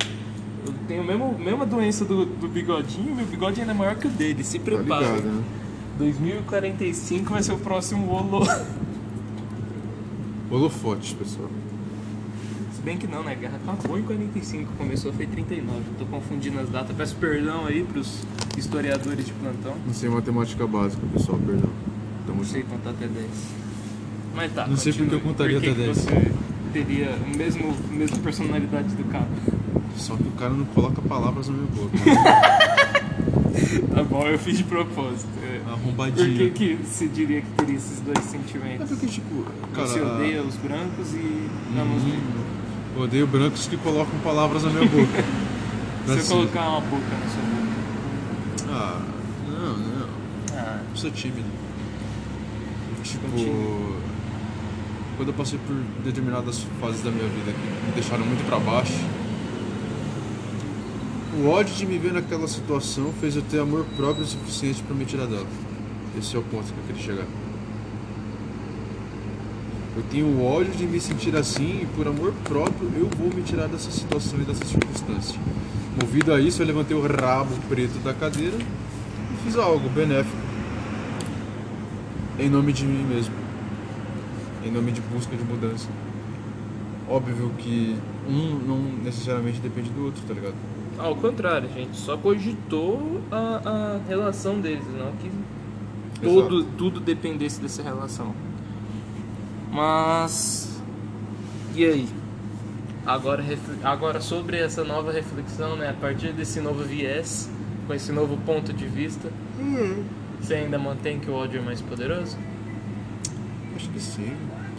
Eu tenho a mesma, mesma doença do, do bigodinho, meu bigode ainda é maior que o dele, se
tá
prepara.
ligado, né?
2045 vai ser o próximo Olo. [laughs]
Holofotes, pessoal.
Se bem que não, né? A guerra acabou em 45, começou foi em 39. Tô confundindo as datas. Peço perdão aí pros historiadores de plantão.
Não sei matemática básica, pessoal, perdão. Tamo
Não sei
junto.
contar até 10. Mas tá.
Não sei porque eu
continue.
contaria
Por que
até
que
10.
Você teria a mesmo, mesma personalidade do cara.
Só que o cara não coloca palavras na minha boca. [laughs]
Tá bom, eu fiz de propósito. É. Por que,
Arrombadinho.
que você diria que teria esses dois
É
sentimentos?
porque, tipo, cara.
você odeia os brancos e ama os negros.
Eu odeio brancos que colocam palavras na minha boca. [laughs]
Se
Assim.
eu colocar uma boca na sua boca.
Ah, não, não.
Ah,
Eu sou tímido. Tipo, quando eu passei por determinadas fases da minha vida que me deixaram muito pra baixo, o ódio de me ver naquela situação fez eu ter amor próprio o suficiente pra me tirar dela. Esse é o ponto que eu queria chegar. Eu tenho ódio de me sentir assim e por amor próprio eu vou me tirar dessa situação e dessa circunstância. Movido a isso, eu levantei o rabo preto da cadeira e fiz algo benéfico. Em nome de mim mesmo. Em nome de busca de mudança. Óbvio que um não necessariamente depende do outro, tá ligado?
Ao contrário, gente, só cogitou a, a relação deles, não que todo, tudo dependesse dessa relação. Mas. E aí? Agora, agora sobre essa nova reflexão, né? A partir desse novo viés, com esse novo ponto de vista, você ainda mantém que o ódio é mais poderoso?
Acho que sim.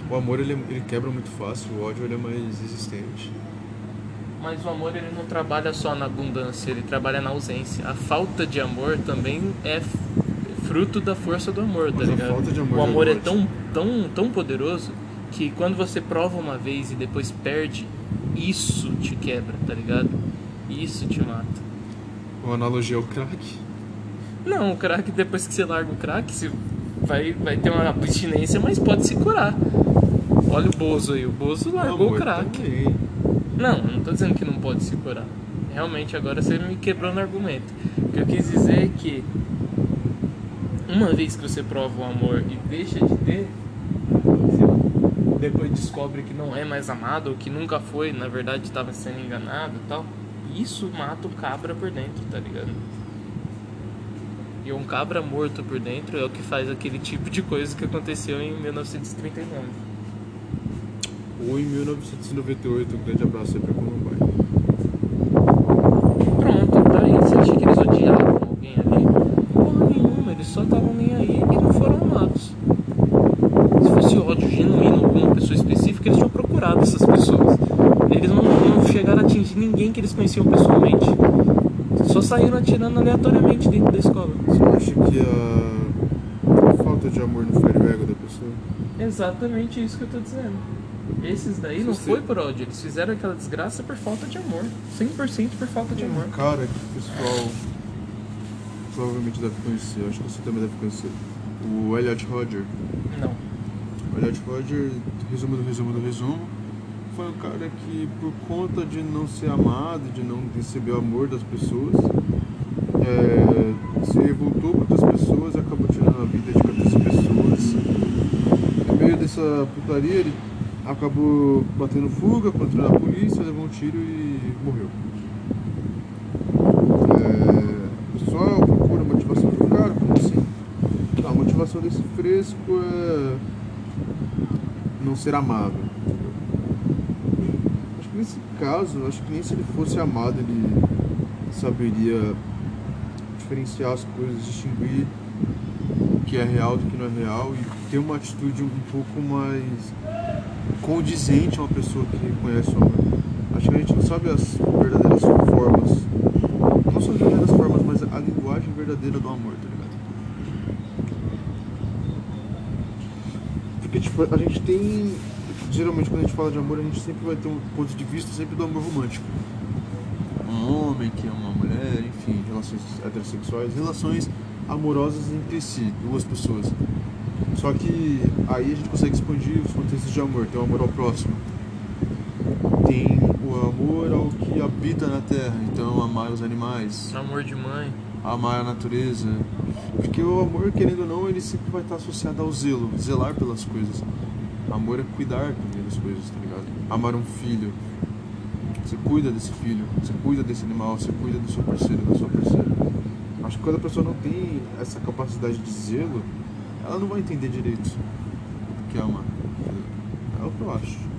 O amor ele, ele quebra muito fácil, o ódio ele é mais resistente.
Mas o amor ele não trabalha só na abundância, ele trabalha na ausência. A falta de amor também é fruto da força do amor, tá
Mas a
ligado?
falta de amor
o amor é
morte.
tão, tão, tão poderoso que quando você prova uma vez e depois perde, isso te quebra, tá ligado? Isso te mata.
Uma analogia ao crack.
Não, o crack, depois que você larga o crack, você vai, vai ter uma abstinência, mas pode se curar. Olha o Bozo aí, o Bozo largou o
amor
crack.
também.
Não, não tô dizendo que não pode se curar. Realmente agora você me quebrou no argumento. O que eu quis dizer é que uma vez que você prova o amor e deixa de ter, você depois descobre que não é mais amado ou que nunca foi, na verdade estava sendo enganado e tal. Isso mata o cabra por dentro, tá ligado? E um cabra morto por dentro é o que faz aquele tipo de coisa que aconteceu em 1939.
Ou em 1998, um grande abraço aí pra Columbine.
Pronto, tá aí. Você acha que eles odiavam alguém ali? Porra nenhuma, eles só estavam nem aí e não foram amados. Se fosse ódio genuíno com uma pessoa específica, eles tinham procurado essas pessoas. Eles não, não chegaram a atingir ninguém que eles conheciam pessoalmente. Só saíram atirando aleatoriamente dentro da escola.
Você acha que a, a falta de amor não fere o ego da pessoa?
Exatamente isso que eu tô dizendo. Esses daí não
Você-
foi por ódio, eles fizeram aquela desgraça por falta de amor. 100% por falta de amor.
Um cara que o pessoal provavelmente deve conhecer, acho que você também deve conhecer. O Elliot Rodger.
Não.
O Elliot Rodger, resumo do resumo do resumo, foi um cara que por conta de não ser amado, de não receber o amor das pessoas, é, se revoltou contra as pessoas e acabou tirando a vida de 14 pessoas. No meio dessa putaria, ele acabou batendo fuga contra a polícia, levou um tiro e morreu. É, pessoal procura a motivação do cara, como assim? A motivação desse fresco é não ser amado. Caso, acho que nem se ele fosse amado ele saberia diferenciar as coisas, distinguir o que é real do que não é real e ter uma atitude um pouco mais condizente a uma pessoa que reconhece o amor. Acho que a gente não sabe as verdadeiras formas, não só as verdadeiras formas, mas a linguagem verdadeira do amor, tá ligado? Porque, tipo, a gente tem. Geralmente, quando a gente fala de amor, a gente sempre vai ter um ponto de vista sempre do amor romântico. Um homem que ama uma mulher, enfim, relações heterossexuais, relações amorosas entre si, duas pessoas. Só que aí a gente consegue expandir os contextos de amor. Tem o amor ao próximo, tem o amor ao que habita na terra, então amar os animais,
Amor de mãe.
amar a natureza. Porque o amor, querendo ou não, ele sempre vai estar associado ao zelo, zelar pelas coisas. Amor é cuidar também das coisas, tá ligado? Amar um filho. Você cuida desse filho, você cuida desse animal, você cuida do seu parceiro, da sua parceira. Acho que quando a pessoa não tem essa capacidade de zelo, ela não vai entender direito o que é amar. É o que eu acho.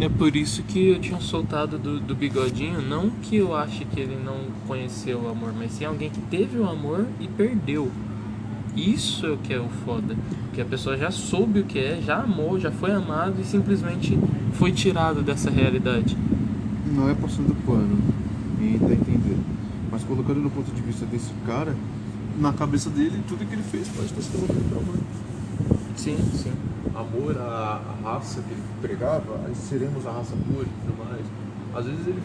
É por isso que eu tinha soltado do, do bigodinho, não que eu ache que ele não conheceu o amor, mas sim alguém que teve o amor e perdeu. Isso é o que é o foda. Que a pessoa já soube o que é, já amou, já foi amado e simplesmente foi tirado dessa realidade.
Não é passando pano, ninguém tá entendendo. Mas colocando no ponto de vista desse cara, na cabeça dele, tudo que ele fez pode estar sendo amor.
Sim, sim.
Amor à, à raça que ele pregava, aí seremos a raça pura e tudo mais. Às vezes ele.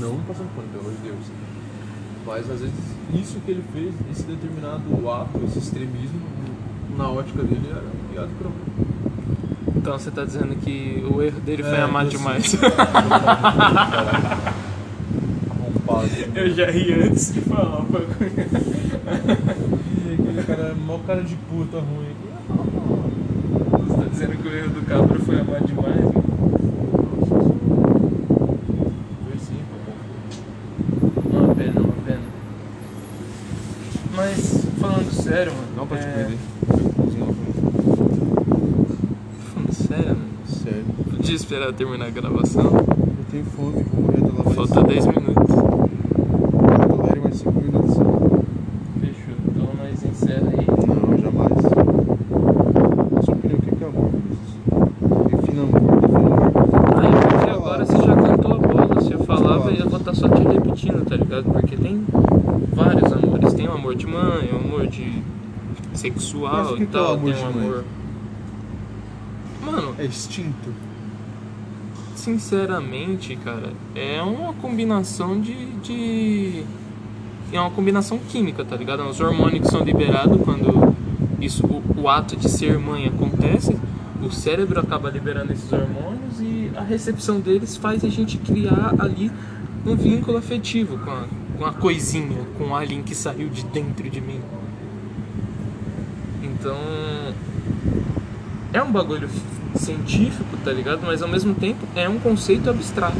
Não passando pano, pelo amor de Deus. Mas às vezes isso que ele fez, esse determinado ato, esse extremismo, na ótica dele era guiado por amor.
Então você tá dizendo que o erro dele foi
É,
amar demais. [laughs] Eu já ri antes de falar o bagulho.
Ih, aquele cara é mó cara de puta ruim.
Você tá dizendo que o erro do cabra foi amar demais?
Foi sim, pô.
Uma pena, uma pena. Mas, falando sério, mano.
Não pode
é...
perder.
Falando sério, mano.
Sério.
Podia esperar terminar a gravação.
Eu tenho fome, vou morrer da lava.
Falta 10 minutos.
Tolere mais 5 minutos.
Fechou. Então nós encerra aí.
Não, jamais. Na sua opinião, o que é amor? Defina amor, defina amor.
Aí, porque agora você já cantou a bola. Se eu falava, eu vou estar só te repetindo, tá ligado? Porque tem vários amores. Tem o amor de mãe, o amor de sexual e
é
tal. tem o
mãe?
amor. Mano,
É extinto.
Sinceramente, cara, é uma combinação de, de. É uma combinação química, tá ligado? Os hormônios que são liberados quando isso, o, o ato de ser mãe acontece, o cérebro acaba liberando esses hormônios e a recepção deles faz a gente criar ali um vínculo afetivo com a, com a coisinha, com o alien que saiu de dentro de mim. Então. É um bagulho científico, tá ligado? Mas ao mesmo tempo é um conceito abstrato.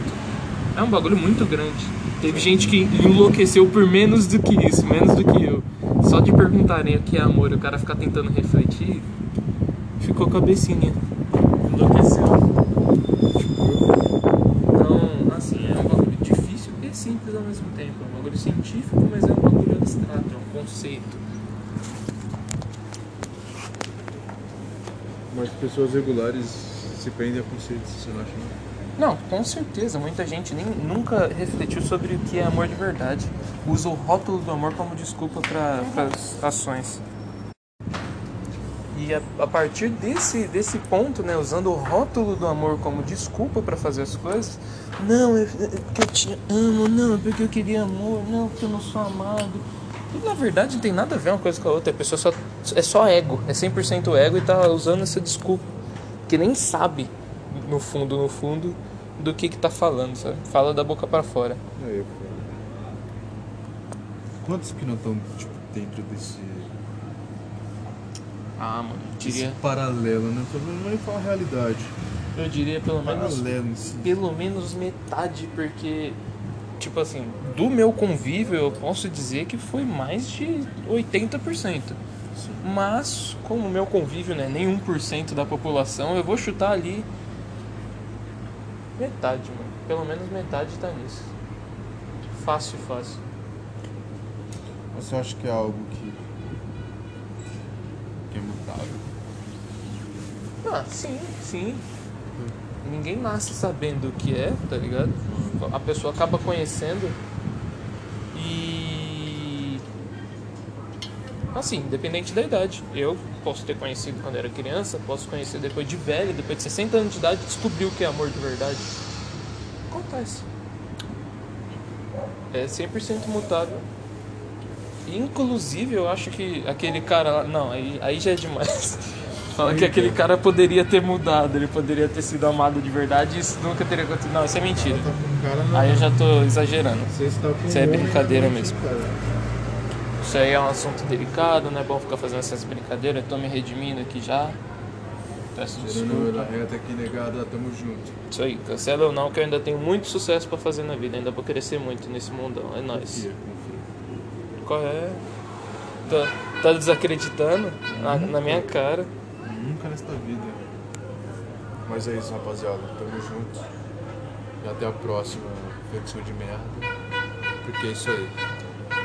É um bagulho muito grande. Teve gente que enlouqueceu por menos do que isso, menos do que eu. só de perguntarem o que é amor e o cara ficar tentando refletir, ficou cabecinha. Enlouqueceu. Então, assim, é um bagulho difícil e simples ao mesmo tempo. É um bagulho científico, mas é um bagulho abstrato, é um conceito.
Mas pessoas regulares se prendem a conceitos, você não acha? Não?
Com certeza. Muita gente nem, nunca refletiu sobre o que é amor de verdade. Usa o rótulo do amor como desculpa para as ações. E a, a partir desse, desse ponto, né, usando o rótulo do amor como desculpa para fazer as coisas, não, é porque eu te amo, não, é porque eu queria amor, não, porque eu não sou amado. E na verdade não tem nada a ver uma coisa com a outra, a pessoa só, é só ego, é 100% ego e tá usando essa desculpa. Que nem sabe, no fundo, no fundo, do que que tá falando, sabe? Fala da boca para fora.
É, eu, Quantos que não estão tipo, dentro desse
Ah, mano, eu diria,
esse paralelo, né? Não é falar a realidade.
eu diria pelo menos
Paralelo em si.
pelo menos metade, porque, tipo assim, do meu convívio eu posso dizer que foi mais de 80%. Mas, como o meu convívio não é nem 1% da população, eu vou chutar ali metade, mano. Pelo menos metade tá nisso. Fácil, fácil.
Você acha que é algo que, que é mutável?
Ah, sim, sim. Ninguém nasce sabendo o que é, tá ligado? A pessoa acaba conhecendo e. Assim, independente da idade. Eu posso ter conhecido quando era criança, posso conhecer depois de velho, depois de 60 anos de idade, descobrir o que é amor de verdade. Acontece. É 100% mutável. Inclusive, eu acho que aquele cara lá. Não, aí, aí já é demais. [laughs] Fala que aquele cara poderia ter mudado, ele poderia ter sido amado de verdade e isso nunca teria acontecido. Não, isso é mentira.
Tá na...
Aí eu já tô exagerando. Isso é brincadeira mesmo. Isso aí é um assunto delicado, não é bom ficar fazendo essas brincadeiras. Eu tô me redimindo aqui já. Peço desculpa.
reta aqui, negada, tamo junto.
Isso aí, cancela ou não, que eu ainda tenho muito sucesso pra fazer na vida. Ainda vou crescer muito nesse mundão. É nóis.
Confia, confia.
Qual é? Tá, tá desacreditando na, na minha cara.
Nunca nesta vida. Mas é isso, rapaziada. Tamo junto. E até a próxima versão de merda. Porque é isso aí.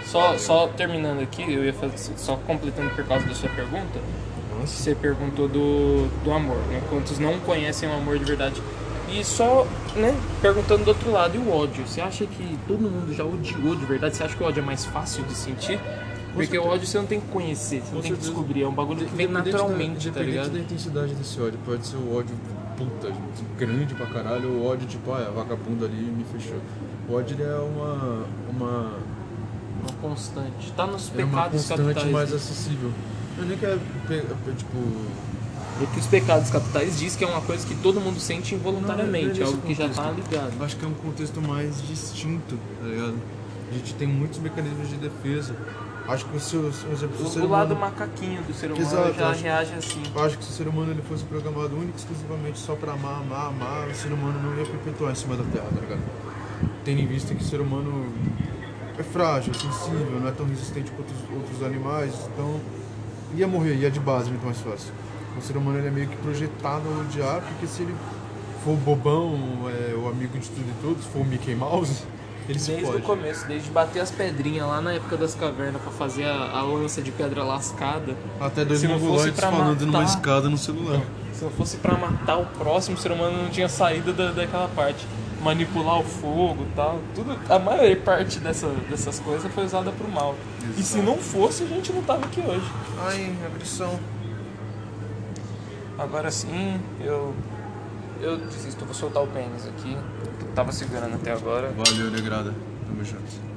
Só, só terminando aqui, eu ia fazer, só completando por causa da sua pergunta.
Nossa.
Você perguntou do, do amor, né? Quantos não conhecem o amor de verdade? E só, né, perguntando do outro lado, e o ódio? Você acha que todo mundo já odiou de verdade? Você acha que o ódio é mais fácil de sentir? Porque
certeza.
o ódio você não tem que conhecer, você não tem que descobrir, é um bagulho que vem naturalmente,
da,
tá ligado?
da intensidade desse ódio. Pode ser o ódio puta, grande pra caralho, ou o ódio tipo, ah, a vagabunda ali me fechou. O ódio ele é uma. uma
Uma constante. Tá nos
é uma
pecados
constante
capitais.
mais
né?
acessível. Eu nem quero pe- tipo.
Porque os pecados capitais diz que é uma coisa que todo mundo sente involuntariamente,
Não,
é
é
algo que já
nesse
tá ligado.
Acho que é um contexto mais distinto, tá ligado? A gente tem muitos mecanismos de defesa. Acho que o seu, o, seu- o ser
O, o lado
humano,
macaquinho do ser humano
Exato,
já
acho-
reage assim.
acho que se o ser humano ele fosse programado único e exclusivamente só pra amar, amar, amar, o ser humano não ia perpetuar em cima da Terra, tá ligado? Tendo em vista que o ser humano é frágil, é sensível, não é tão resistente quanto os outros animais, então ia morrer, ia de base muito mais fácil. O ser humano ele é meio que projetado a odiar, porque se ele for bobão, é, o amigo de tudo e todos, for o Mickey Mouse,
Desde
pode.
o começo, desde bater as pedrinhas lá na época das cavernas pra fazer a, a lança de pedra lascada.
Até dois
pra
falando numa
matar-
escada no celular.
Se não fosse pra matar o próximo, o ser humano não tinha saído da, daquela parte. Manipular o fogo e tal. Tudo, a maior parte dessa, dessas coisas foi usada pro mal. E se
Exato.
não fosse, a gente não tava aqui hoje.
Ai, agressão.
Agora sim, eu. Eu desisto, vou soltar o pênis aqui. Que tava segurando até agora.
Valeu, negrada. Tamo junto.